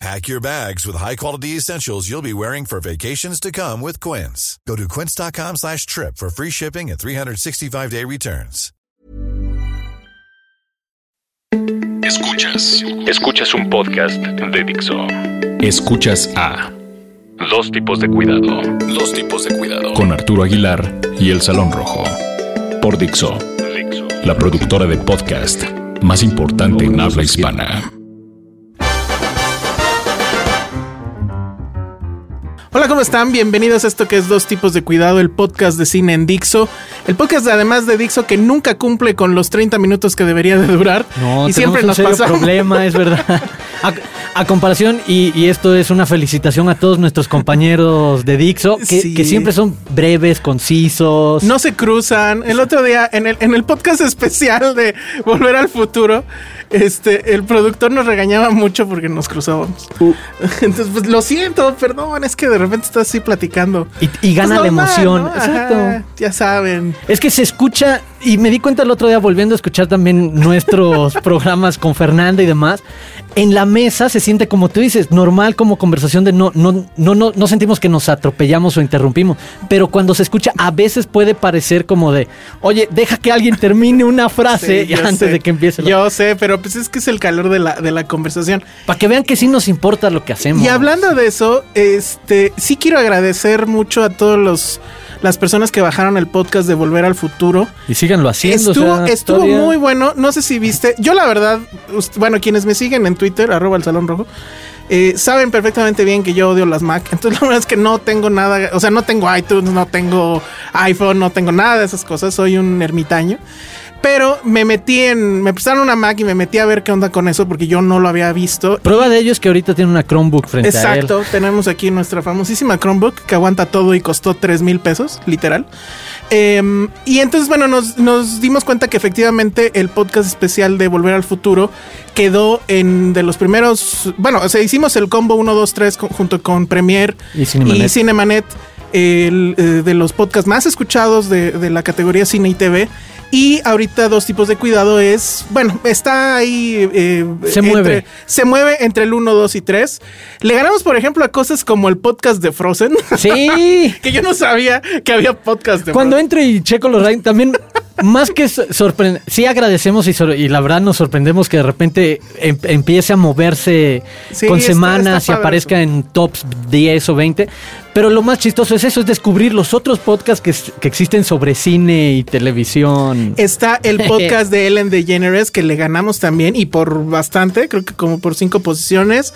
Pack your bags with high-quality essentials you'll be wearing for vacations to come with Quince. Go to quince.com slash trip for free shipping and 365-day returns. Escuchas. Escuchas un podcast de Dixo. Escuchas a Dos tipos de cuidado. Dos tipos de cuidado. Con Arturo Aguilar y El Salón Rojo. Por Dixo. La productora de podcast más importante en habla hispana. Hola, ¿cómo están? Bienvenidos a esto que es Dos Tipos de Cuidado, el podcast de cine en Dixo. El podcast, además de Dixo, que nunca cumple con los 30 minutos que debería de durar. No, y siempre un nos serio pasa. problema, es verdad. A, a comparación, y, y esto es una felicitación a todos nuestros compañeros de Dixo, que, Sí. que siempre son breves, concisos. No se cruzan. El otro día, en el, en el podcast especial de Volver al Futuro, este, el productor nos regañaba mucho porque nos cruzábamos. Uh. Entonces, pues lo siento, perdón, es que de repente estás así platicando. Y, y gana Pues la emoción. ¿no? Exacto. Ajá, ya saben. Es que se escucha, y me di cuenta el otro día volviendo a escuchar también nuestros programas con Fernanda y demás. En la mesa se siente como tú dices, normal como conversación de no, no, no, no, no sentimos que nos atropellamos o interrumpimos. Pero cuando se escucha, a veces puede parecer como de, oye, deja que alguien termine una frase Sí, antes sé. de que empiece. la- Yo sé, pero pues es que es el calor de la, de la conversación. Para que vean que sí nos importa lo que hacemos. Y hablando de eso, este, sí quiero agradecer mucho a todos los las personas que bajaron el podcast de Volver al Futuro. Y síganlo haciendo. Estuvo, o sea, estuvo todavía- muy bueno. No sé si viste. Yo, la verdad, bueno, quienes me siguen en Twitter, arroba el salón rojo, eh, saben perfectamente bien que yo odio las Mac. Entonces, la verdad es que no tengo nada. O sea, no tengo iTunes, no tengo iPhone, no tengo nada de esas cosas. Soy un ermitaño. Pero me metí en. Me prestaron una Mac y me metí a ver qué onda con eso porque yo no lo había visto. Prueba de ello es que ahorita tiene una Chromebook frente a él. Exacto, tenemos aquí nuestra famosísima Chromebook que aguanta todo y costó 3 mil pesos, literal. Em, y entonces, bueno, nos, nos dimos cuenta que efectivamente el podcast especial de Volver al Futuro quedó en de los primeros. Bueno, o sea, hicimos el combo 1, 2, 3 con- junto con Premiere Y Cinemanet. y Cinemanet, el, eh, de los podcasts más escuchados de, de la categoría cine y TV. Y ahorita dos tipos de cuidado es, bueno, está ahí. eh, Se entre- mueve. se mueve entre el 1, 2 y 3. Le ganamos, por ejemplo, a cosas como el podcast de Frozen. Sí. que yo no sabía que había podcast de Cuando Frozen. entro y checo los rankings, también más que sorprender, sí agradecemos y, sor- y la verdad nos sorprendemos que de repente em- empiece a moverse Sí, con está- semanas está y aparezca eso. en tops 10 o 20. Pero lo más chistoso es eso, es descubrir los otros podcasts que, que existen sobre cine y televisión. Está el podcast de Ellen DeGeneres que le ganamos también y por bastante, creo que como por cinco posiciones.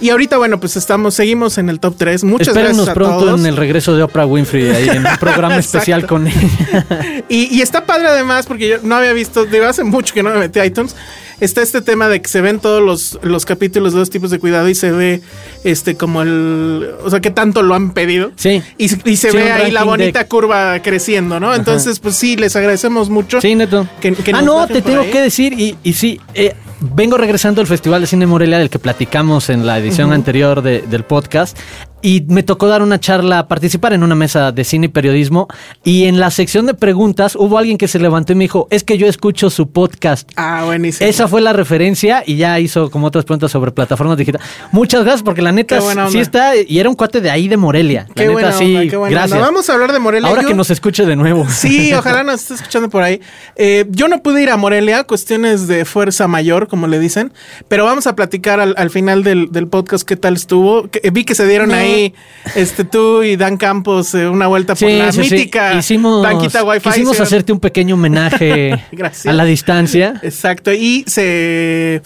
Y ahorita, bueno, pues estamos, seguimos en el top 3. Muchas Espérenos gracias a pronto todos. en el regreso de Oprah Winfrey, ahí en un programa especial con ella. Y, y está padre además, porque yo no había visto, digo, hace mucho que no me metí a iTunes. Está este tema de que se ven todos los, los capítulos de dos tipos de cuidado y se ve este como el. O sea, que tanto lo han pedido. Sí. Y, y se Sí, ve ahí la bonita de- curva creciendo, ¿no? Entonces, pues sí, les agradecemos mucho. Sí, neto. Que- que ah, no, te tengo ahí. que decir, y, y sí, eh, vengo regresando al Festival de Cine Morelia del que platicamos en la edición anterior de- del podcast. Y me tocó dar una charla, participar en una mesa de cine y periodismo. Y en la sección de preguntas hubo alguien que se levantó y me dijo: Es que yo escucho su podcast. Ah, buenísimo. Esa fue la referencia y ya hizo como otras preguntas sobre plataformas digitales. Muchas gracias porque la neta sí está y era un cuate de ahí de Morelia. La Qué neta buena sí, onda, qué buena gracias. onda. Vamos a hablar de Morelia. Ahora Yo- que nos escuche de nuevo. Sí, ojalá nos esté escuchando por ahí. Eh, yo no pude ir a Morelia, cuestiones de fuerza mayor, como le dicen, pero vamos a platicar al, al final del, del podcast qué tal estuvo. Que- vi que se dieron ahí este, tú y Dan Campos, eh, una vuelta por la mítica Hicimos, banquita Wi-Fi. Quisimos hacerte un pequeño homenaje a la distancia. Exacto, y se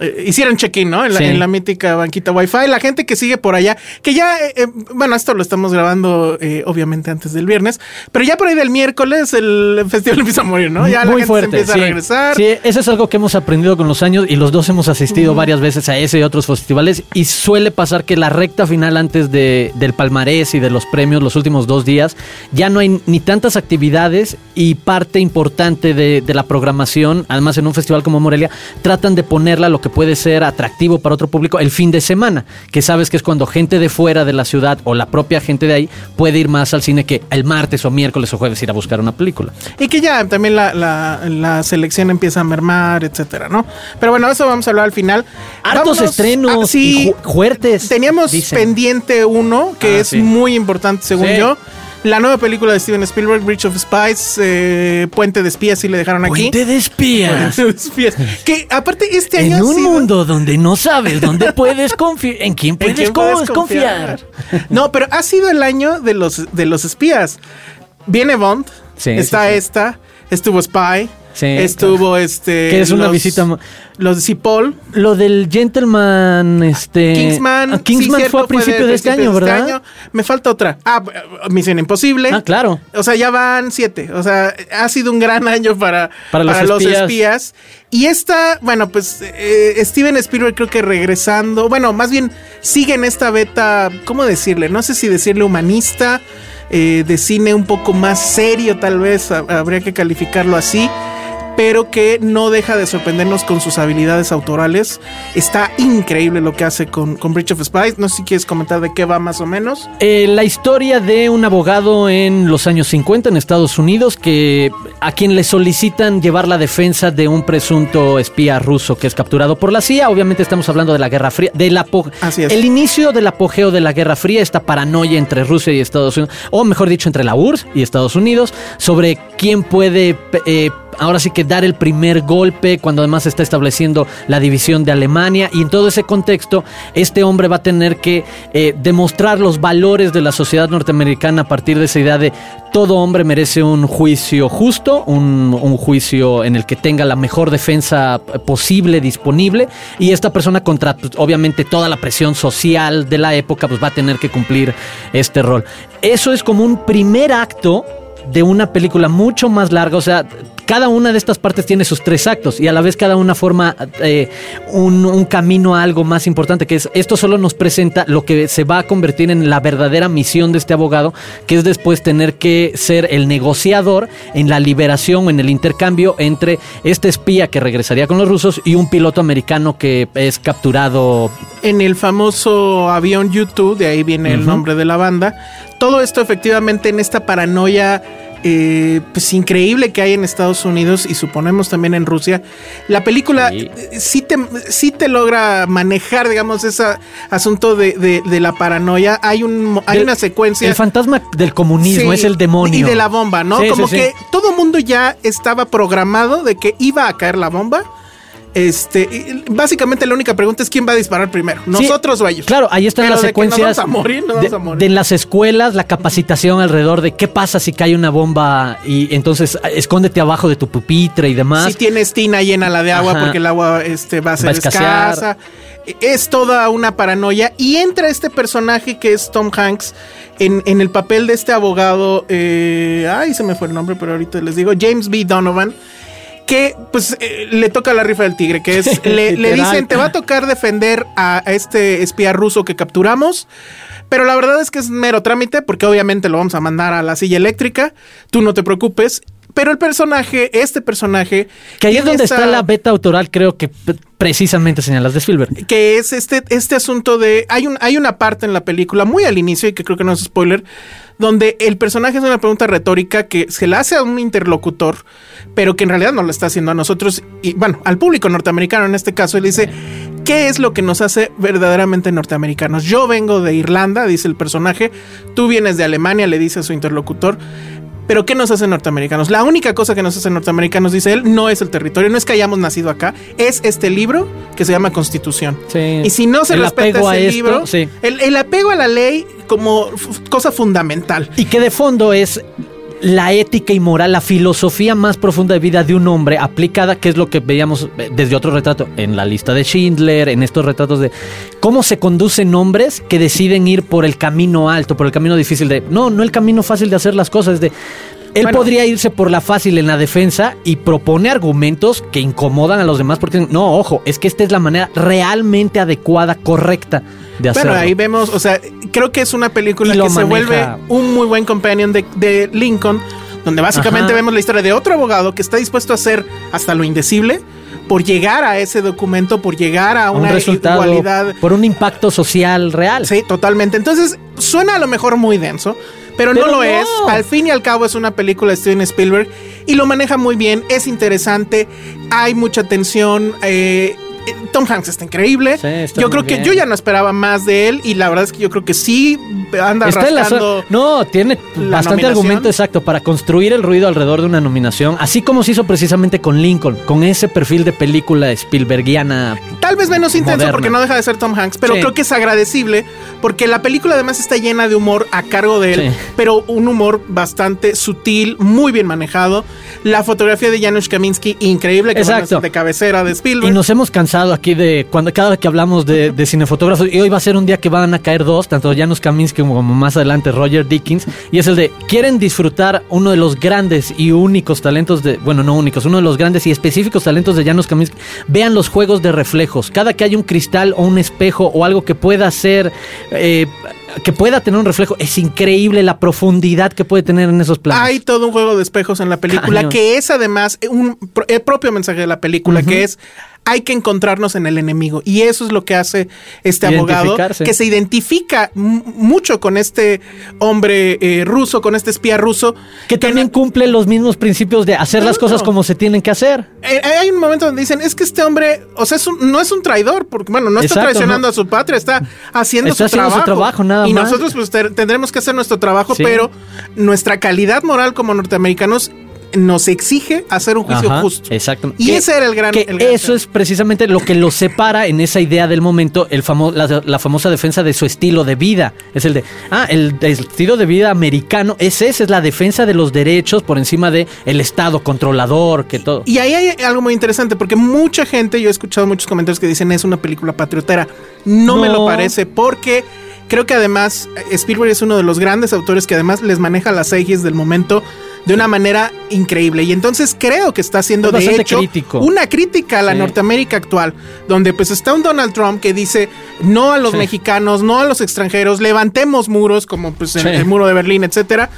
eh, hicieron check-in, ¿no? En la, mítica banquita Wi-Fi. La gente que sigue por allá, que ya, eh, eh, bueno, esto lo estamos grabando obviamente antes del viernes, pero ya por ahí del miércoles el festival empieza a morir, ¿no? Ya la gente fuerte, empieza a regresar. Sí, eso es algo que hemos aprendido con los años y los dos hemos asistido varias veces a ese y otros festivales y suele pasar que la recta final antes de, del palmarés y de los premios, los últimos dos días, ya no hay ni tantas actividades y parte importante de, de la programación, además en un festival como Morelia, tratan de ponerla lo que puede ser atractivo para otro público el fin de semana, que sabes que es cuando gente de fuera de la ciudad o la propia gente de ahí puede ir más al cine que el martes o miércoles o jueves ir a buscar una película. Y que ya también la, selección empieza a mermar, etcétera, ¿no? Pero bueno, eso vamos a hablar al final. Hartos estrenos sí, fuertes. Teníamos pendiente uno que ah, es muy importante según yo. La nueva película de Steven Spielberg, Bridge of Spies, eh, Puente de Espías, si le dejaron aquí. Puente de Espías. Puente de Espías. Que aparte este año. En un mundo donde no sabes dónde puedes confiar. ¿En quién puedes, confiar? No, pero ha sido el año de los, de los espías. Viene Bond. está esta. Estuvo Spy. Estuvo este. Que es una visita. Los de Cipoll. Lo del Gentleman. Este. Kingsman. Ah, Kingsman fue a principio de, este año, este ¿verdad? Me falta otra. Ah, Misión Imposible. Ah, claro. O sea, ya van siete. O sea, ha sido un gran año para, para, los, espías. Y esta, bueno, pues eh, Steven Spielberg creo que regresando. Bueno, más bien sigue en esta beta. ¿Cómo decirle? No sé si decirle humanista. Eh, de cine un poco más serio, tal vez habría que calificarlo así pero que no deja de sorprendernos con sus habilidades autorales. Está increíble lo que hace con, con Bridge of Spies. No sé si quieres comentar de qué va más o menos. Eh, la historia de un abogado en los años 50 en Estados Unidos que a quien le solicitan llevar la defensa de un presunto espía ruso que es capturado por la CIA. Obviamente estamos hablando de la Guerra Fría, de la Así es. el inicio del apogeo de la Guerra Fría, esta paranoia entre Rusia y Estados Unidos, o mejor dicho, entre la URSS y Estados Unidos, sobre quién puede eh, ahora sí que dar el primer golpe cuando además se está estableciendo la división de Alemania y en todo ese contexto este hombre va a tener que eh, demostrar los valores de la sociedad norteamericana a partir de esa idea de todo hombre merece un juicio justo, un, juicio en el que tenga la mejor defensa posible disponible y esta persona contra pues, obviamente toda la presión social de la época pues va a tener que cumplir este rol. Eso es como un primer acto de una película mucho más larga, o sea, cada una de estas partes tiene sus tres actos y a la vez cada una forma eh, un, camino a algo más importante, que es esto solo nos presenta lo que se va a convertir en la verdadera misión de este abogado, que es después tener que ser el negociador en la liberación o en el intercambio entre este espía que regresaría con los rusos y un piloto americano que es capturado. En el famoso avión YouTube, de ahí viene el nombre de la banda, todo esto efectivamente en esta paranoia eh, pues increíble que hay en Estados Unidos y suponemos también en Rusia. La película sí, te, sí te logra manejar, digamos, ese asunto de, la paranoia. Hay, un, hay una secuencia. El fantasma del comunismo es el demonio. Y de la bomba, ¿no? Como que todo mundo ya estaba programado de que iba a caer la bomba este, básicamente la única pregunta es quién va a disparar primero, nosotros o ellos. Claro, ahí están las secuencias de, en las escuelas, la capacitación alrededor de qué pasa si cae una bomba y entonces ah, escóndete abajo de tu pupitre y demás. Si tienes tina, llena la de agua porque el agua este, va a ser escasa. Es toda una paranoia y entra este personaje que es Tom Hanks en, el papel de este abogado, eh, ay, se me fue el nombre, pero ahorita les digo, James B. Donovan que pues eh, le toca la rifa del tigre, que es, le, dicen, te va a tocar defender a, este espía ruso que capturamos. Pero la verdad es que es mero trámite, porque obviamente lo vamos a mandar a la silla eléctrica. Tú no te preocupes. Pero el personaje, este personaje. Que ahí es donde está la beta autoral, creo que precisamente señalas de Spielberg. Que es este, este asunto de. Hay, un, hay una parte en la película, muy al inicio, y que creo que no es spoiler, donde el personaje es una pregunta retórica que se la hace a un interlocutor, pero que en realidad no lo está haciendo a nosotros, y bueno, al público norteamericano en este caso, él dice, ¿qué es lo que nos hace verdaderamente norteamericanos? Yo vengo de Irlanda, dice el personaje, tú vienes de Alemania, le dice a su interlocutor, Pero ¿qué nos hace norteamericanos? La única cosa que nos hace norteamericanos, dice él, no es el territorio, no es que hayamos nacido acá, es este libro que se llama Constitución. Sí. Y si no se El respeta apego a ese esto, libro, sí. el, el apego a la ley como cosa fundamental. Y que de fondo es la ética y moral, la filosofía más profunda de vida de un hombre aplicada, que es lo que veíamos eh, desde otro retrato, en la lista de Schindler, en estos retratos de cómo se conducen hombres que deciden ir por el camino alto, por el camino difícil de, no, no el camino fácil de hacer las cosas, de... Él Bueno. podría irse por la fácil en la defensa y propone argumentos que incomodan a los demás porque no, ojo, es que esta es la manera realmente adecuada, correcta de hacerlo. Bueno, ahí vemos, o sea, creo que es una película que se vuelve un muy buen companion de, de Lincoln, donde básicamente Ajá. vemos la historia de otro abogado que está dispuesto a hacer hasta lo indecible por llegar a ese documento, por llegar a un una resultado igualdad. por un impacto social real. Sí, totalmente. Entonces, suena a lo mejor muy denso, pero, Pero no lo no. es. Al fin y al cabo es una película de Steven Spielberg y lo maneja muy bien, es interesante, hay mucha tensión. eh, Tom Hanks está increíble. Sí, está yo creo que yo ya no esperaba más de él y la verdad es que yo creo que sí anda Está la No, tiene bastante argumento exacto para construir el ruido alrededor de una nominación, así como se hizo precisamente con Lincoln, con ese perfil de película Spielbergiana. Tal vez menos intenso porque no deja de ser Tom Hanks, pero Sí. creo que es agradecible porque la película además está llena de humor a cargo de él, Sí. pero un humor bastante sutil, muy bien manejado. La fotografía de Janusz Kaminski, increíble, que Exacto. de cabecera de Spielberg. Y nos hemos cansado aquí de cuando cada vez que hablamos de, de cinefotógrafos, y hoy va a ser un día que van a caer dos, tanto Janusz Kaminski como más adelante Roger Dickens, y es el de quieren disfrutar uno de los grandes y únicos talentos de, bueno, no únicos, uno de los grandes y específicos talentos de Janusz Kaminski. Vean los juegos de reflejos. Cada que hay un cristal o un espejo o algo que pueda ser eh, que pueda tener un reflejo, es increíble la profundidad que puede tener en esos planos. Hay todo un juego de espejos en la película que es además un el propio mensaje de la película, que es hay que encontrarnos en el enemigo. Y eso es lo que hace este abogado, que se identifica mucho con este hombre eh, ruso, con este espía ruso. que también no- cumple los mismos principios de hacer las No. cosas como se tienen que hacer. Eh, hay un momento donde dicen, es que este hombre, o sea, es un- no es un traidor, porque bueno, no está traicionando no. a su patria, está haciendo, Está su, haciendo su trabajo. trabajo, nada y más. nosotros pues te- tendremos que hacer nuestro trabajo, Sí. pero nuestra calidad moral como norteamericanos nos exige hacer un juicio Ajá, justo. Exacto. Y ese era el gran- que el gran eso tema. es precisamente lo que lo separa en esa idea del momento, el famo- la, la famosa defensa de su estilo de vida. Es el de, ah, el, el estilo de vida americano, es ese, es la defensa de los derechos por encima de el Estado controlador, que todo. Y ahí hay algo muy interesante, porque mucha gente, yo he escuchado muchos comentarios que dicen es una película patriotera. No, me lo parece, porque creo que además eh, Spielberg es uno de los grandes autores que además les maneja las ejes del momento de una manera increíble. Y entonces creo que está haciendo Es de hecho crítico. una crítica a la Sí. Norteamérica actual, donde pues está un Donald Trump que dice no a los Sí. mexicanos, no a los extranjeros, levantemos muros como pues el, el muro de Berlín, etcétera.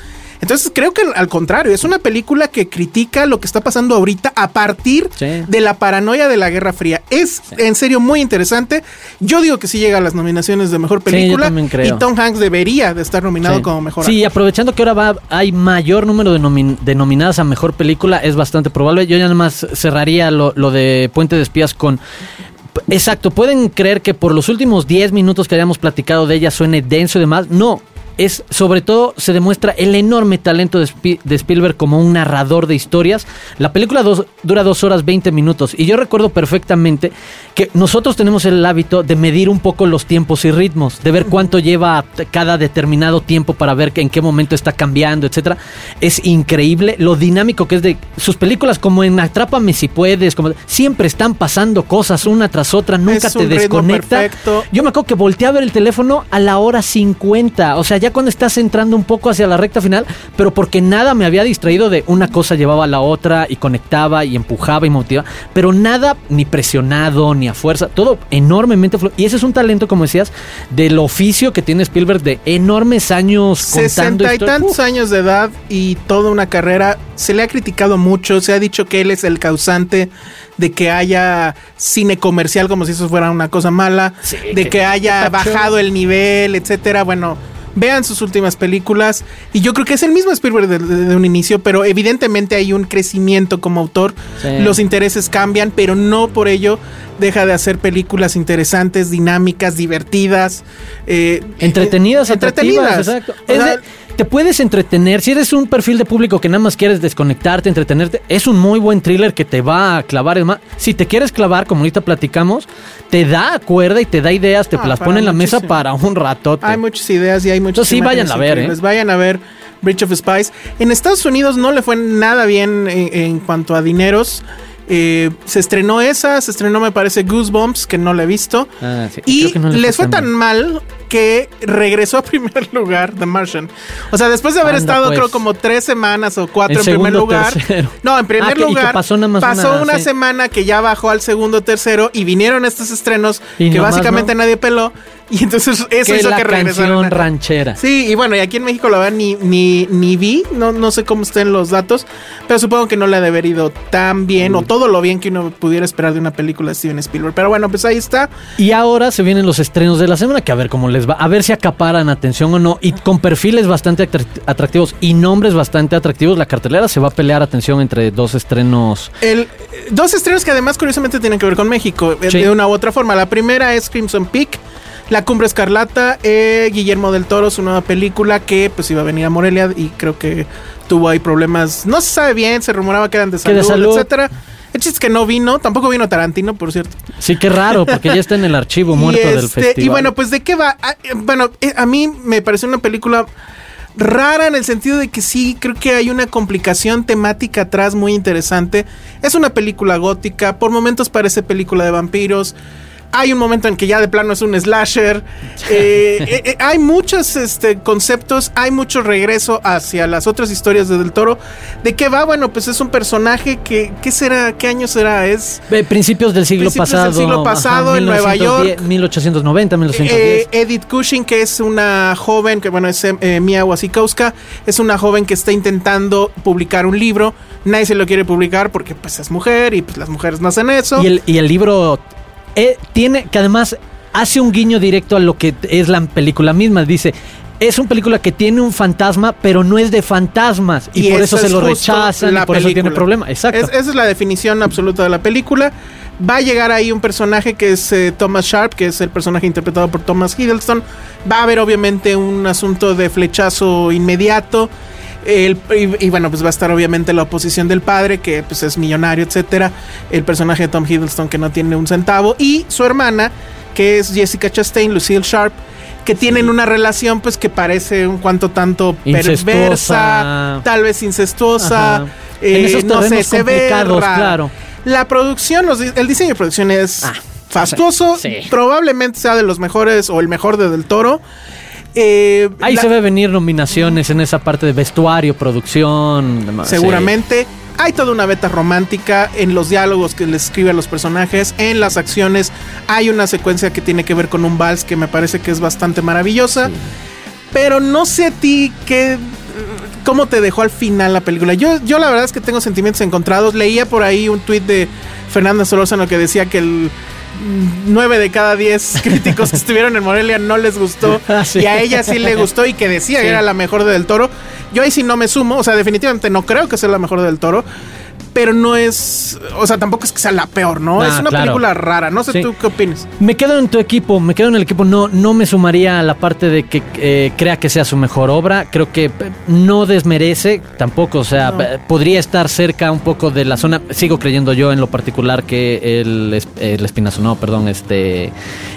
Entonces creo que al contrario, es una película que critica lo que está pasando ahorita a partir Sí. de la paranoia de la Guerra Fría. Es en serio muy interesante. Yo digo que sí llega a las nominaciones de mejor Sí, yo película creo. y Tom Hanks debería de estar nominado como mejor. Sí, aprovechando que ahora va, hay mayor número de, nomin- de nominadas a mejor película, es bastante probable. Yo ya nada más cerraría lo, lo de Puente de Espías con. Exacto, pueden creer que por los últimos 10 minutos que hayamos platicado de ella suene denso y demás. No. Es sobre todo se demuestra el enorme talento de, Spi- de Spielberg como un narrador de historias. La película dos- dura 2 horas 20 minutos y yo recuerdo perfectamente que nosotros tenemos el hábito de medir un poco los tiempos y ritmos, de ver cuánto lleva cada determinado tiempo para ver en qué momento está cambiando, etcétera. Es increíble lo dinámico que es de sus películas como en Atrápame si puedes, como siempre están pasando cosas una tras otra, nunca Es te desconecta. perfecto. Yo me acuerdo que volteé a ver el teléfono a la hora 50, o sea, ya cuando estás entrando un poco hacia la recta final, pero porque nada me había distraído de una cosa llevaba a la otra y conectaba y empujaba y motivaba, pero nada ni presionado ni a fuerza, todo enormemente flu- y ese es un talento como decías del oficio que tiene Spielberg de enormes años contando Sesenta y historias. tantos años de edad y toda una carrera. Se le ha criticado mucho, se ha dicho que él es el causante de que haya cine comercial como si eso fuera una cosa mala, Sí, de que- que haya bajado el nivel, etcétera. Bueno, vean sus últimas películas y yo creo que es el mismo Spielberg de, de- de un inicio, pero evidentemente hay un crecimiento como autor. Sí. Los intereses cambian, pero no por ello deja de hacer películas interesantes, dinámicas, divertidas, eh, entretenidas, eh, entretenidas, exacto. Es de- te puedes entretener. Si eres un perfil de público que nada más quieres desconectarte, entretenerte, es un muy buen thriller que te va a clavar. Es más, si te quieres clavar, como ahorita platicamos, te da cuerda y te da ideas, te Ah, las pone en la mesa para un ratote. Hay muchas ideas y hay muchas Entonces sí, vayan a ver. ¿eh? Vayan a ver Bridge of Spies. En Estados Unidos no le fue nada bien en, en cuanto a dineros. Eh, se estrenó esa, se estrenó me parece Goosebumps, que no la he visto. Ah, sí, Y no les fue tan mal que regresó a primer lugar The Martian. O sea, después de haber Anda, estado pues. creo como tres semanas o cuatro En primer lugar. tercero. No, en primer Ah, que- y que lugar pasó nada más pasó una, una sí. semana que ya bajó al segundo, tercero y vinieron estos estrenos Y que básicamente no. nadie peló. Y entonces eso que hizo la que regresaran. canción a- ranchera. Sí, y bueno, y aquí en México la verdad ni, ni, ni vi, no, no sé cómo estén los datos, pero supongo que no le ha de haber ido tan bien o todo lo bien que uno pudiera esperar de una película de Steven Spielberg. Pero bueno, pues ahí está. Y ahora se vienen los estrenos de la semana, que a ver cómo les va, a ver si acaparan atención o no. Y con perfiles bastante atract- atractivos y nombres bastante atractivos, la cartelera se va a pelear atención entre dos estrenos. El, eh, dos estrenos que además curiosamente tienen que ver con México, eh, Sí. de una u otra forma. La primera es Crimson Peak. La Cumbre Escarlata, eh, Guillermo del Toro, su nueva película que pues iba a venir a Morelia y creo que tuvo ahí problemas, no se sabe bien, se rumoraba que eran de Que de salud, salud. etcétera. El chiste es que no vino, tampoco vino Tarantino, por cierto. Sí, qué raro, porque ya está en el archivo muerto del este, festival. y bueno, pues de qué va. Ah, eh, bueno, eh, a mí me pareció una película rara en el sentido de que sí, creo que hay una complicación temática atrás muy interesante. Es una película gótica, por momentos parece película de vampiros. Hay un momento en que ya de plano es un slasher. Eh, eh, eh, hay muchos este, conceptos, hay mucho regreso hacia las otras historias de Del Toro. ¿De qué va? Bueno, pues es un personaje que, ¿qué será? ¿Qué año será? Es principios del siglo Principios del pasado. siglo pasado en Nueva 1910, York. 1890, 1910. Eh, Edith Cushing, que es una joven, que bueno, es Mia Wasikowska, es una joven que está intentando publicar un libro. Nadie se lo quiere publicar porque pues es mujer y pues las mujeres no hacen eso. Y el, y el libro eh, tiene, que además hace un guiño directo a lo que es la película misma. Dice, es una película que tiene un fantasma, pero no es de fantasmas. Y, por eso se lo rechazan y por eso tiene problema. Exacto. Es- esa es la definición absoluta de la película. Va a llegar ahí un personaje que es eh, Thomas Sharp, que es el personaje interpretado por Thomas Hiddleston. Va a haber obviamente un asunto de flechazo inmediato. El- y, y bueno, pues va a estar obviamente la oposición del padre, que pues es millonario, etcétera. El personaje de Tom Hiddleston, que no tiene un centavo. Y su hermana, que es Jessica Chastain, Lucille Sharp, que tienen una relación pues que parece un cuanto tanto perversa, tal vez incestuosa. Eh, En esos no sé, se ve claro. La producción, los el diseño de producción es Ah, fastuoso. sí. Probablemente sea de los mejores o el mejor de Del Toro. Eh, Ahí la- se ve venir nominaciones en esa parte de vestuario, producción. demás, sí. Seguramente. Hay toda una beta romántica en los diálogos que les escribe a los personajes, en las acciones. Hay una secuencia que tiene que ver con un vals que me parece que es bastante maravillosa. Pero no sé a ti qué. ¿Cómo te dejó al final la película? Yo, yo la verdad es que tengo sentimientos encontrados. Leía por ahí un tuit de Fernanda Solórzano que decía que el 9 de cada 10 críticos que estuvieron en Morelia no les gustó. Ah, sí. Y a ella sí le gustó y que decía Sí. que era la mejor de Del Toro. Yo ahí sí no me sumo. O sea, definitivamente no creo que sea la mejor de Del Toro. Pero no es. O sea, tampoco es que sea la peor, ¿no? Ah, es una claro. película rara. No sé Sí. tú qué opinas. Me quedo en tu equipo, me quedo en el equipo. No, no me sumaría a la parte de que eh, crea que sea su mejor obra. Creo que eh, no desmerece tampoco. O sea, No. eh, podría estar cerca un poco de la zona. Sigo creyendo yo en lo particular que el, el espinazo, no, perdón, este.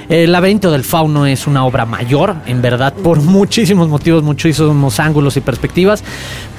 El laberinto del fauno es una obra mayor, en verdad, por muchísimos motivos, muchísimos ángulos y perspectivas.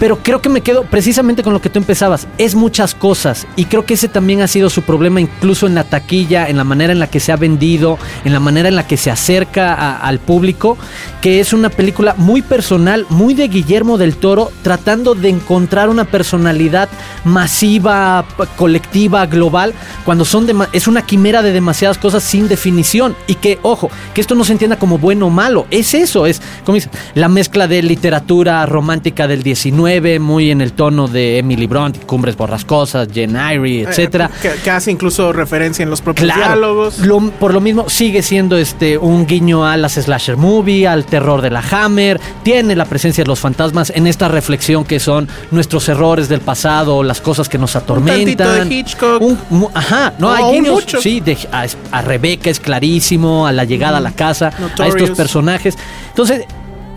Pero creo que me quedo precisamente con lo que tú empezabas. Es muchas cosas. Y creo que ese también ha sido su problema, incluso en la taquilla, en la manera en la que se ha vendido, en la manera en la que se acerca al público. Que es una película muy personal, muy de Guillermo del Toro, tratando de encontrar una personalidad masiva, colectiva, global, cuando son dema- es una quimera de demasiadas cosas sin definición. Y que, ojo, que esto no se entienda como bueno o malo. Es eso, es como dice, la mezcla de literatura romántica del 19, muy en el tono de Emily Bront, Cumbres Borrascosas, Jen Eyre, etcétera. Eh, que, que hace incluso referencia en los propios Claro, diálogos. lo- por lo mismo sigue siendo este un guiño a las slasher movie, al terror de la Hammer, tiene la presencia de los fantasmas en esta reflexión que son nuestros errores del pasado, las cosas que nos atormentan. de Hitchcock. Un- ajá, no No, hay un guiños, sí, de- a, a Rebeca es clarísimo, a la llegada a la casa, a estos personajes. Entonces,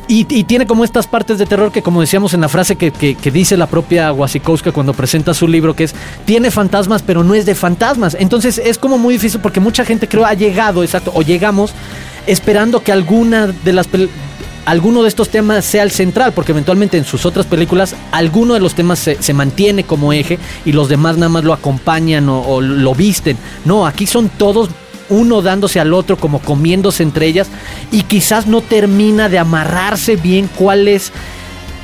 Y, y tiene como estas partes de terror que, como decíamos en la frase que, que- que dice la propia Wasikowska cuando presenta su libro, que es, tiene fantasmas, pero no es de fantasmas. Entonces es como muy difícil porque mucha gente creo ha llegado, exacto, o llegamos esperando que alguna de las... Alguno de estos temas sea el central, porque eventualmente en sus otras películas alguno de los temas se, se mantiene como eje y los demás nada más lo acompañan o, o lo visten. No, aquí son todos uno dándose al otro, como comiéndose entre ellas, y quizás no termina de amarrarse bien cuál es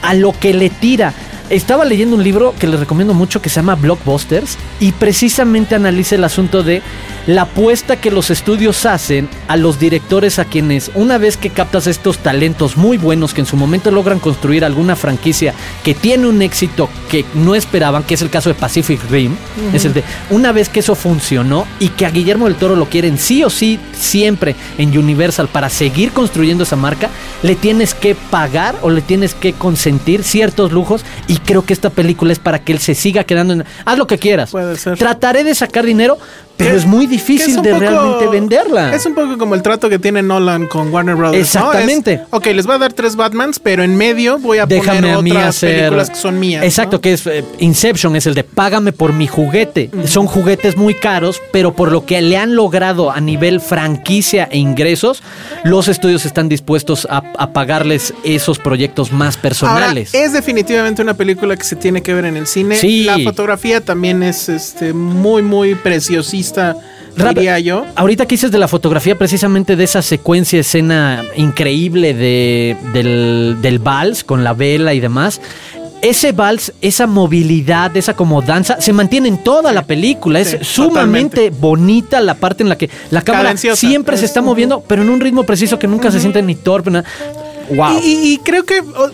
a lo que le tira. Estaba leyendo un libro que les recomiendo mucho que se llama Blockbusters y precisamente analiza el asunto de la apuesta que los estudios hacen a los directores a quienes una vez que captas estos talentos muy buenos que en su momento logran construir alguna franquicia que tiene un éxito que no esperaban, que es el caso de Pacific Rim, es el de una vez que eso funcionó y que a Guillermo del Toro lo quieren sí o sí siempre en Universal para seguir construyendo esa marca, le tienes que pagar o le tienes que consentir ciertos lujos y creo que esta película es para que él se siga quedando en... Haz lo que quieras. Puede ser. Trataré de sacar dinero, pero es muy es difícil de poco- realmente venderla. Es un poco como el trato que tiene Nolan con Warner Brothers. ¿no? Exactamente. Es, ok, les voy a dar tres Batmans, pero en medio voy a Déjame poner a mí otras hacer. películas que son mías. Exacto, ¿no? que es eh, Inception, es el de págame por mi juguete. Son juguetes muy caros, pero por lo que le han logrado a nivel franquicia e ingresos, los estudios están dispuestos a, a pagarles esos proyectos más personales. Ahora, es definitivamente una película que se tiene que ver en el cine. Sí. La fotografía también es este muy, muy Rap- diría yo. Ahorita que dices de la fotografía, precisamente de esa secuencia, escena increíble de, del, del vals con la vela y demás. Ese vals, esa movilidad, esa como danza, se mantiene en toda la película. Es sumamente bonita la parte en la que la cámara Cadenciosa. siempre se Es- está moviendo, pero en un ritmo preciso que nunca se siente ni torpe. Wow. Y, y- y creo que oh,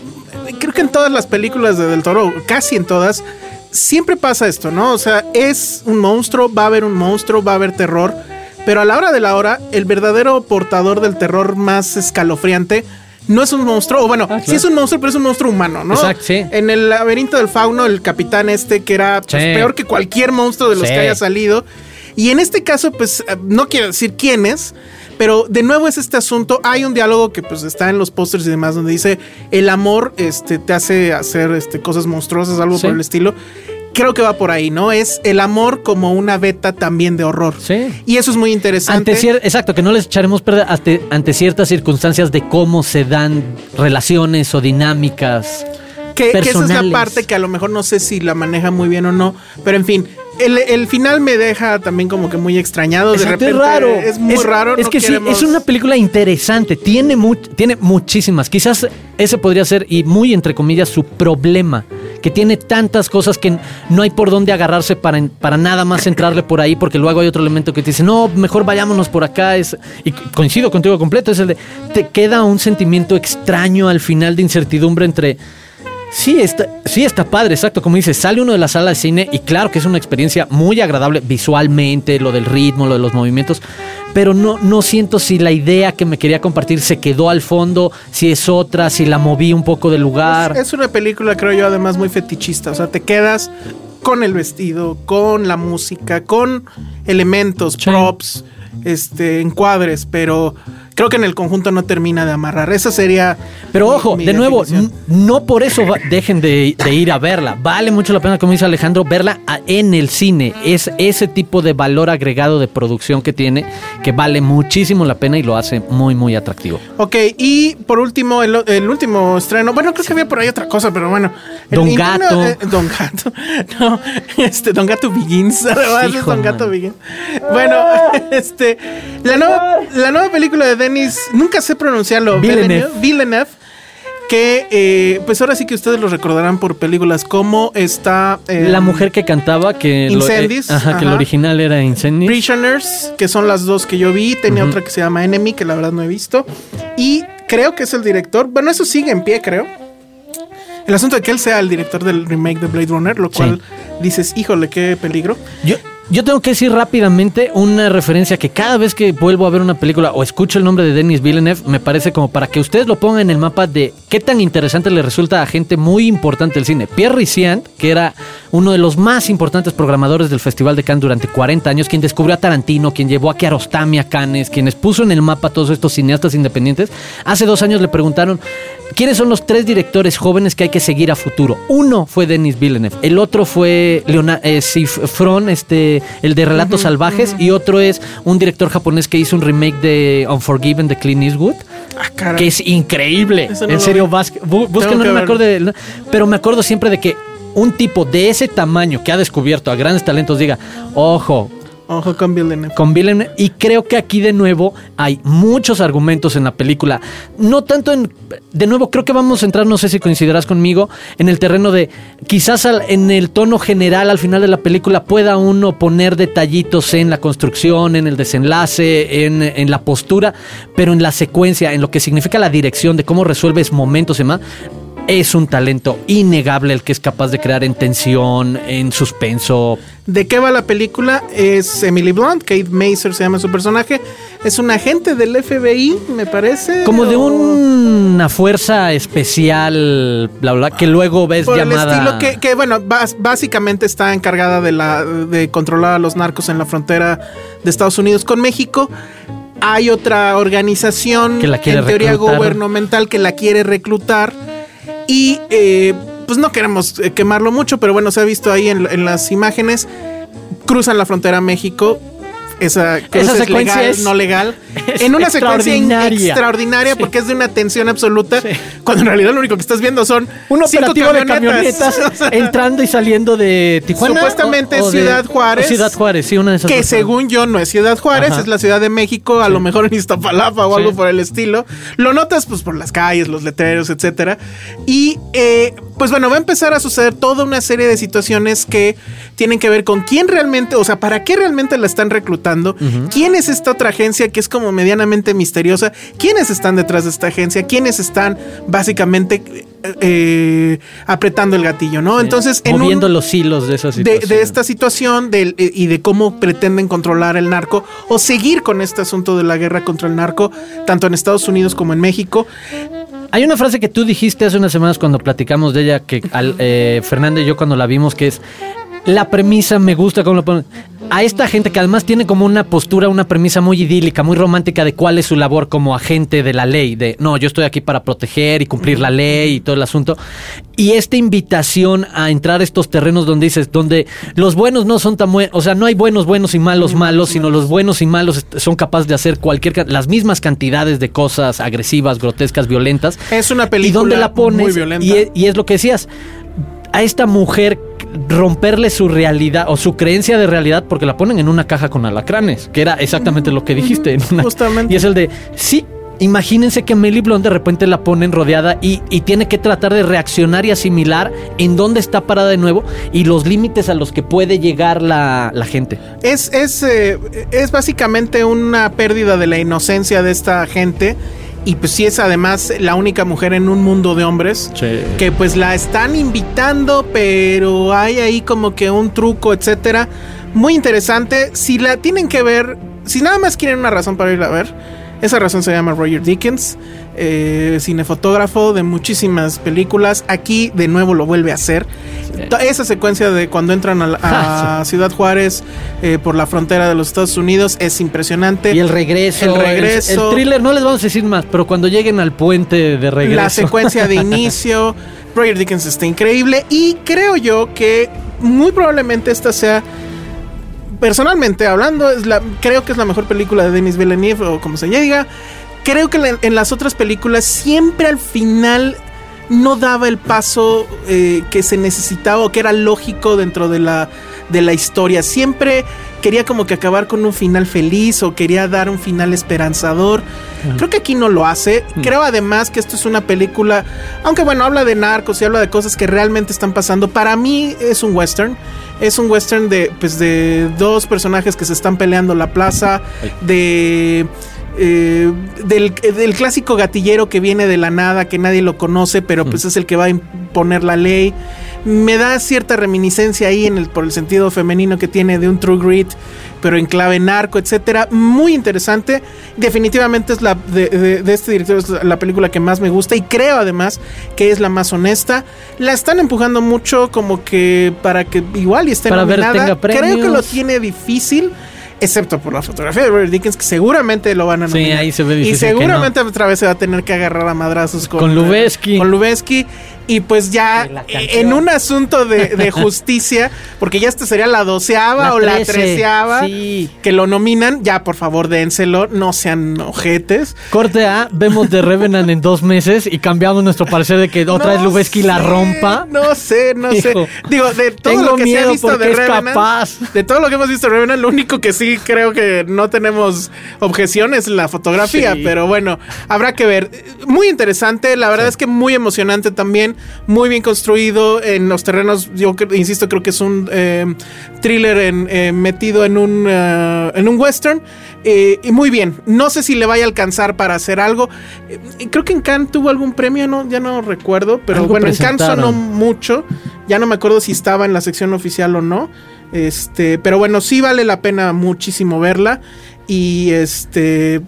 creo que en todas las películas de Del Toro, casi en todas, siempre pasa esto, ¿no? O sea, es un monstruo, va a haber un monstruo, va a haber terror, pero a la hora de la hora, el verdadero portador del terror más escalofriante no es un monstruo, o bueno, Ah, sí es un monstruo, pero es un monstruo humano, ¿no? Exacto, sí. En el laberinto del fauno, el capitán este, que era pues, Sí. peor que cualquier monstruo de los Sí. que haya salido. Y en este caso, pues, no quiero decir quién es, pero de nuevo es este asunto. Hay un diálogo que pues está en los pósters y demás, donde dice el amor este, te hace hacer este, cosas monstruosas, algo Sí. por el estilo. Creo que va por ahí, ¿no? Es el amor como una beta también de horror. Sí. Y eso es muy interesante. Ante exacto, que no les echaremos perder ante, ante ciertas circunstancias de cómo se dan relaciones o dinámicas. Que, que esa es la parte que a lo mejor no sé si la maneja muy bien o no, pero en fin, el, el final me deja también como que muy extrañado. Exacto, de repente es raro. Es muy raro. Es no que sí, es una película interesante. Tiene, mu- tiene muchísimas. Quizás ese podría ser, y muy entre comillas, su problema. Que tiene tantas cosas que no hay por dónde agarrarse para, para nada más entrarle por ahí, porque luego hay otro elemento que te dice, no, mejor vayámonos por acá. Es, y coincido contigo completo, es el de, te queda un sentimiento extraño al final de incertidumbre entre... Sí está, sí, está padre, exacto. Como dices, sale uno de la sala de cine y claro que es una experiencia muy agradable visualmente, lo del ritmo, lo de los movimientos, pero no, no siento si la idea que me quería compartir se quedó al fondo, si es otra, si la moví un poco del lugar. Es una película, creo yo, además muy fetichista. O sea, te quedas con el vestido, con la música, con elementos, Sí. props, este, encuadres, pero creo que en el conjunto no termina de amarrar. Esa sería. Pero mi- ojo, mi de nuevo, no por eso dejen de, de ir a verla. Vale mucho la pena, como dice Alejandro, verla a- en el cine. Es ese tipo de valor agregado de producción que tiene, que vale muchísimo la pena y lo hace muy, muy atractivo. Ok, y por último, el, el último estreno. Bueno, creo que había por ahí otra cosa, pero bueno. El Don Gato. eh, Don Gato. No, este, Don Gato Begins. Además, es Hijo, Don Gato. Begins. Bueno, este. La nueva, la nueva película de Denis, nunca sé pronunciarlo. Villeneuve. Villeneuve, Que, eh, pues ahora sí que ustedes lo recordarán por películas como está. eh, La mujer que cantaba, que, lo- eh, Incendies, ajá, que el original era Incendies. Prisoners, que son las dos que yo vi. Tenía otra que se llama Enemy, que la verdad no he visto. Y creo que es el director. Bueno, eso sigue en pie, creo. El asunto de que él sea el director del remake de Blade Runner, lo cual dices, híjole, qué peligro. Yo, Yo tengo que decir rápidamente una referencia que cada vez que vuelvo a ver una película o escucho el nombre de Denis Villeneuve, me parece como para que ustedes lo pongan en el mapa de qué tan interesante le resulta a gente muy importante el cine. Pierre Ricciant, que era uno de los más importantes programadores del Festival de Cannes durante 40 años, quien descubrió a Tarantino, quien llevó a Kiarostami a Cannes, quienes puso en el mapa a todos estos cineastas independientes, hace dos años le preguntaron quiénes son los tres directores jóvenes que hay que seguir a futuro. Uno fue Denis Villeneuve, el otro fue Leonardo eh, Sifron, este el de Relatos Salvajes, y otro es un director japonés que hizo un remake de Unforgiven de Clint Eastwood. Ah, que es increíble. en serio, búsquenlo, no me acuerdo pero me acuerdo siempre de que un tipo de ese tamaño que ha descubierto a grandes talentos diga, ojo, Ojo con Villeneuve. Con. Y creo que aquí de nuevo hay muchos argumentos en la película. No tanto en. De nuevo, creo que vamos a entrar, no sé si coincidirás conmigo, en el terreno de. Quizás en el tono general al final de la película pueda uno poner detallitos en la construcción, en el desenlace, en, en la postura, pero en la secuencia, en lo que significa la dirección de cómo resuelves momentos y más es un talento innegable el que es capaz de crear en tensión, en suspenso. ¿De qué va la película? Es Emily Blunt, Kate Macer se llama su personaje. Es un agente del FBI, me parece. Como de una fuerza especial, bla, bla, que luego ves llamada. estilo que, bueno, básicamente está encargada de, la, de controlar a los narcos en la frontera de Estados Unidos con México hay otra organización que la quiere en teoría gubernamental que la quiere reclutar y eh, pues no queremos eh, quemarlo mucho, pero bueno, se ha visto ahí en, las imágenes. Cruzan la frontera México, esa, esa secuencia legal, es, no legal, en una secuencia extraordinaria porque es de una tensión absoluta, cuando en realidad lo único que estás viendo son un operativo de camionetas entrando y saliendo de Tijuana. Supuestamente Ciudad Juárez. Ciudad Juárez, sí, una de esas. Que según yo no es Ciudad Juárez, es la Ciudad de México, a lo mejor en Iztapalapa o algo por el estilo. Lo notas pues por las calles, los letreros, etcétera. Y eh, pues bueno, va a empezar a suceder toda una serie de situaciones que tienen que ver con quién realmente, o sea, para qué realmente la están reclutando, quién es esta otra agencia que es como medianamente misteriosa, quiénes están detrás de esta agencia, quiénes están básicamente eh, apretando el gatillo, ¿no? Entonces, moviendo los hilos de esa situación. De, esta situación eh, y de cómo pretenden controlar el narco o seguir con este asunto de la guerra contra el narco, tanto en Estados Unidos como en México. Hay una frase que tú dijiste hace unas semanas cuando platicamos de ella, que al, eh, Fernanda y yo cuando la vimos, que es la premisa me gusta cómo lo ponen. A esta gente que además tiene como una postura, una premisa muy idílica, muy romántica de cuál es su labor como agente de la ley, de no, yo estoy aquí para proteger y cumplir la ley y todo el asunto. Y esta invitación a entrar a estos terrenos donde dices, donde los buenos no son tan buenos, o sea, no hay buenos buenos y malos malos, sino los buenos y malos son capaces de hacer cualquier, las mismas cantidades de cosas agresivas, grotescas, violentas. Es una película ¿Y dónde la pones? muy violenta. Y, y es lo que decías, a esta mujer romperle su realidad o su creencia de realidad porque la ponen en una caja con alacranes, que era exactamente lo que dijiste. Justamente. Y es el de, sí, imagínense que Melly Blonde de repente la ponen rodeada y, tiene que tratar de reaccionar y asimilar en dónde está parada de nuevo y los límites a los que puede llegar la, gente. Es, es, eh, es básicamente una pérdida de la inocencia de esta gente y pues sí es además la única mujer en un mundo de hombres que pues la están invitando, pero hay ahí como que un truco, etcétera. Muy interesante. Si la tienen que ver, si nada más quieren una razón para ir a ver, esa razón se llama Roger Dickens, eh, cinefotógrafo de muchísimas películas. Aquí de nuevo lo vuelve a hacer. Esa secuencia de cuando entran a, Ciudad Juárez eh, por la frontera de los Estados Unidos es impresionante. Y el regreso. El regreso. El, thriller, no les vamos a decir más, pero cuando lleguen al puente de regreso. La secuencia de inicio. Roger Dickens está increíble. Y creo yo que muy probablemente esta sea personalmente hablando, es la, creo que es la mejor película de Denis Villeneuve, o como se diga. Creo que en las otras películas siempre al final no daba el paso eh, que se necesitaba o que era lógico dentro de la, de la historia. Siempre quería como que acabar con un final feliz o quería dar un final esperanzador. Creo que aquí no lo hace. Creo además que esto es una película, aunque bueno, habla de narcos y habla de cosas que realmente están pasando. Para mí es un western. Es un western de, pues, de dos personajes que se están peleando la plaza, de... Eh, del, clásico gatillero que viene de la nada, que nadie lo conoce, pero pues es el que va a imponer la ley. me da cierta reminiscencia ahí en el, por el sentido femenino que tiene de un True Grit, pero en clave narco, etcétera. Muy interesante. Definitivamente es la de, este director es la película que más me gusta y creo además que es la más honesta. La están empujando mucho como que para que igual y esté para nominada. Creo que lo tiene difícil excepto por la fotografía de Robert Dickens, que seguramente lo van a nominar. Sí, ahí se ve Y seguramente otra vez se va a tener que agarrar a madrazos con, con Lubeski. Con Lubeski. Y pues ya en un asunto de, justicia, porque ya esta sería la doceava o la treceava que lo nominan, ya por favor dénselo, no sean ojetes. Corte A, vemos de Revenant en dos meses y cambiamos nuestro parecer de que otra vez Lubeski la rompa. No sé, no sé. Digo, de todo lo que se ha visto de Revenant, de todo lo que hemos visto de Revenant, lo único que sí creo que no tenemos objeciones es la fotografía, pero bueno, habrá que ver. Muy interesante, la verdad es que muy emocionante también muy bien construido en los terrenos. Yo insisto, creo que es un eh, thriller eh, metido en un, eh, en un western. y muy bien. No sé si le vaya a alcanzar para hacer algo. creo que en Cannes tuvo algún premio, no, ya no recuerdo. Pero bueno, en Cannes sonó mucho. Ya no me acuerdo si estaba en la sección oficial o no. Este, pero bueno, sí vale la pena muchísimo verla. Y este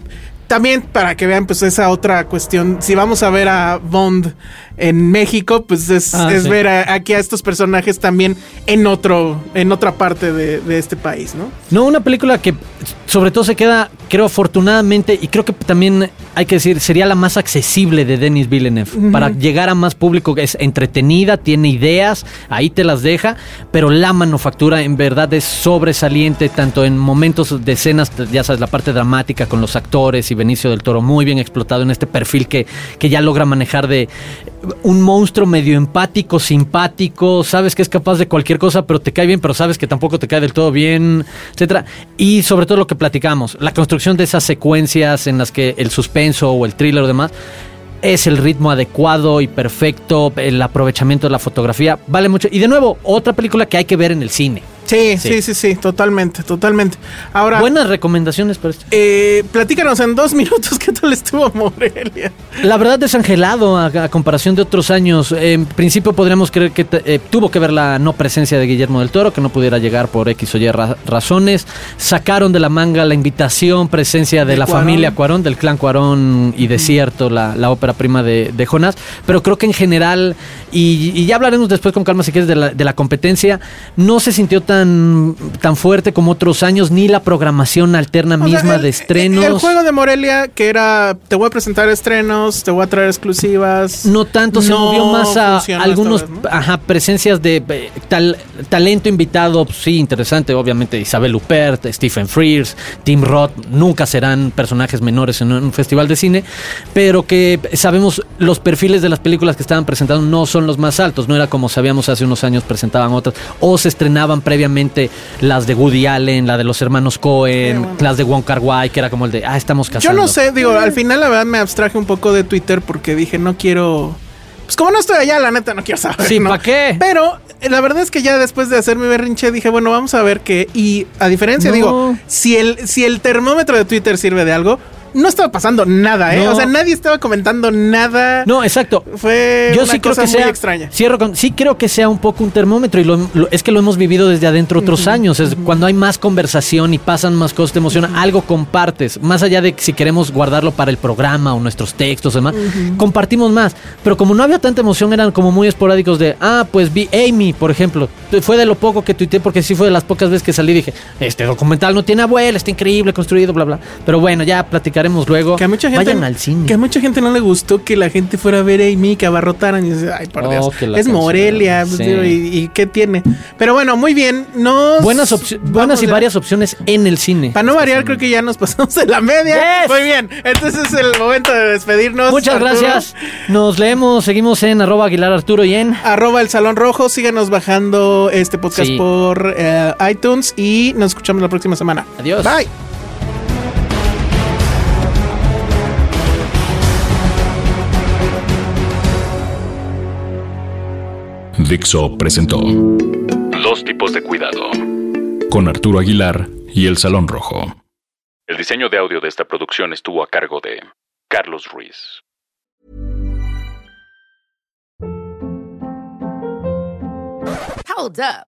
también para que vean pues esa otra cuestión, si vamos a ver a Bond en México, pues es, ah, ver aquí a estos personajes también en otro, en otra parte de, este país, ¿no? No, una película que sobre todo se queda, creo, afortunadamente, y creo que también hay que decir, sería la más accesible de Denis Villeneuve. Para llegar a más público, es entretenida, tiene ideas, ahí te las deja, pero la manufactura en verdad es sobresaliente, tanto en momentos de escenas, ya sabes, la parte dramática con los actores y Benicio del Toro muy bien explotado en este perfil que, que ya logra manejar de un monstruo medio empático, simpático, sabes que es capaz de cualquier cosa, pero te cae bien, pero sabes que tampoco te cae del todo bien, etcétera. Y sobre todo lo que platicamos, la construcción de esas secuencias en las que el suspenso o el thriller o demás es el ritmo adecuado y perfecto, el aprovechamiento de la fotografía, vale mucho. Y de nuevo, otra película que hay que ver en el cine. Sí, sí, sí, sí, totalmente, totalmente. Ahora. Buenas recomendaciones para esto. Eh, platícanos en dos minutos qué tal estuvo Morelia. La verdad, desangelado a, comparación de otros años. En principio, podríamos creer que eh, tuvo que ver la no presencia de Guillermo del Toro, que no pudiera llegar por X o Y razones. Sacaron de la manga la invitación, presencia de, la familia Cuarón, del clan Cuarón y Desierto, la, la ópera prima de, de, Jonás. Pero creo que en general, y, ya hablaremos después con calma si quieres de la, de la competencia, no se sintió tan tan, fuerte como otros años, ni la programación alterna misma de estrenos. El juego de Morelia, que era, te voy a presentar estrenos, te voy a traer exclusivas. No tanto, se movió más a algunos, presencias de eh, tal, talento invitado, pues, sí, interesante, obviamente Isabel Huppert, Stephen Frears, Tim Roth, nunca serán personajes menores en un festival de cine, pero que sabemos los perfiles de las películas que estaban presentando no son los más altos, no era como sabíamos hace unos años presentaban otras, o se estrenaban previamente obviamente las de Woody Allen, la de los hermanos Cohen, las de Wong Kar Wai, que era como el de, ah, estamos casados. Yo no sé, digo, al final la verdad me abstraje un poco de Twitter porque dije, no quiero... Pues como no estoy allá, la neta no quiero saber. Sí, ¿para qué? Pero eh, la verdad es que ya después de hacer mi berrinche dije, bueno, vamos a ver qué. Y a diferencia, digo, si el, si el termómetro de Twitter sirve de algo, no estaba pasando nada, ¿eh? O sea, nadie estaba comentando nada. No, exacto. Fue Yo sí creo que sea, extraña. Cierro con, sí creo que sea un poco un termómetro y lo, es que lo hemos vivido desde adentro otros años. Es cuando hay más conversación y pasan más cosas, te emociona, algo compartes. Más allá de si queremos guardarlo para el programa o nuestros textos demás, compartimos más. Pero como no había tanta emoción, eran como muy esporádicos de, ah, pues vi Amy, por ejemplo. Fue de lo poco que tuiteé porque sí fue de las pocas veces que salí y dije, este documental no tiene abuela, está increíble, construido, bla, bla. Pero bueno, ya platicar luego. Que a mucha gente, Vayan al cine. Que a mucha gente no le gustó que la gente fuera a ver a Amy, que abarrotaran y dice, ay, por Dios, oh, es Morelia, pues, y, qué tiene. Pero bueno, muy bien. Nos buenas buenas y varias opciones en el cine. Para no variar, creo que ya nos pasamos de la media. Muy bien. Entonces es el momento de despedirnos. Muchas gracias. Nos leemos, seguimos en arroba Aguilar Arturo y en arroba el Salón Rojo. Síganos bajando este podcast por eh, iTunes y nos escuchamos la próxima semana. Adiós. Bye. Dixo presentó Dos tipos de cuidado con Arturo Aguilar y El Salón Rojo. El diseño de audio de esta producción estuvo a cargo de Carlos Ruiz. Hold up.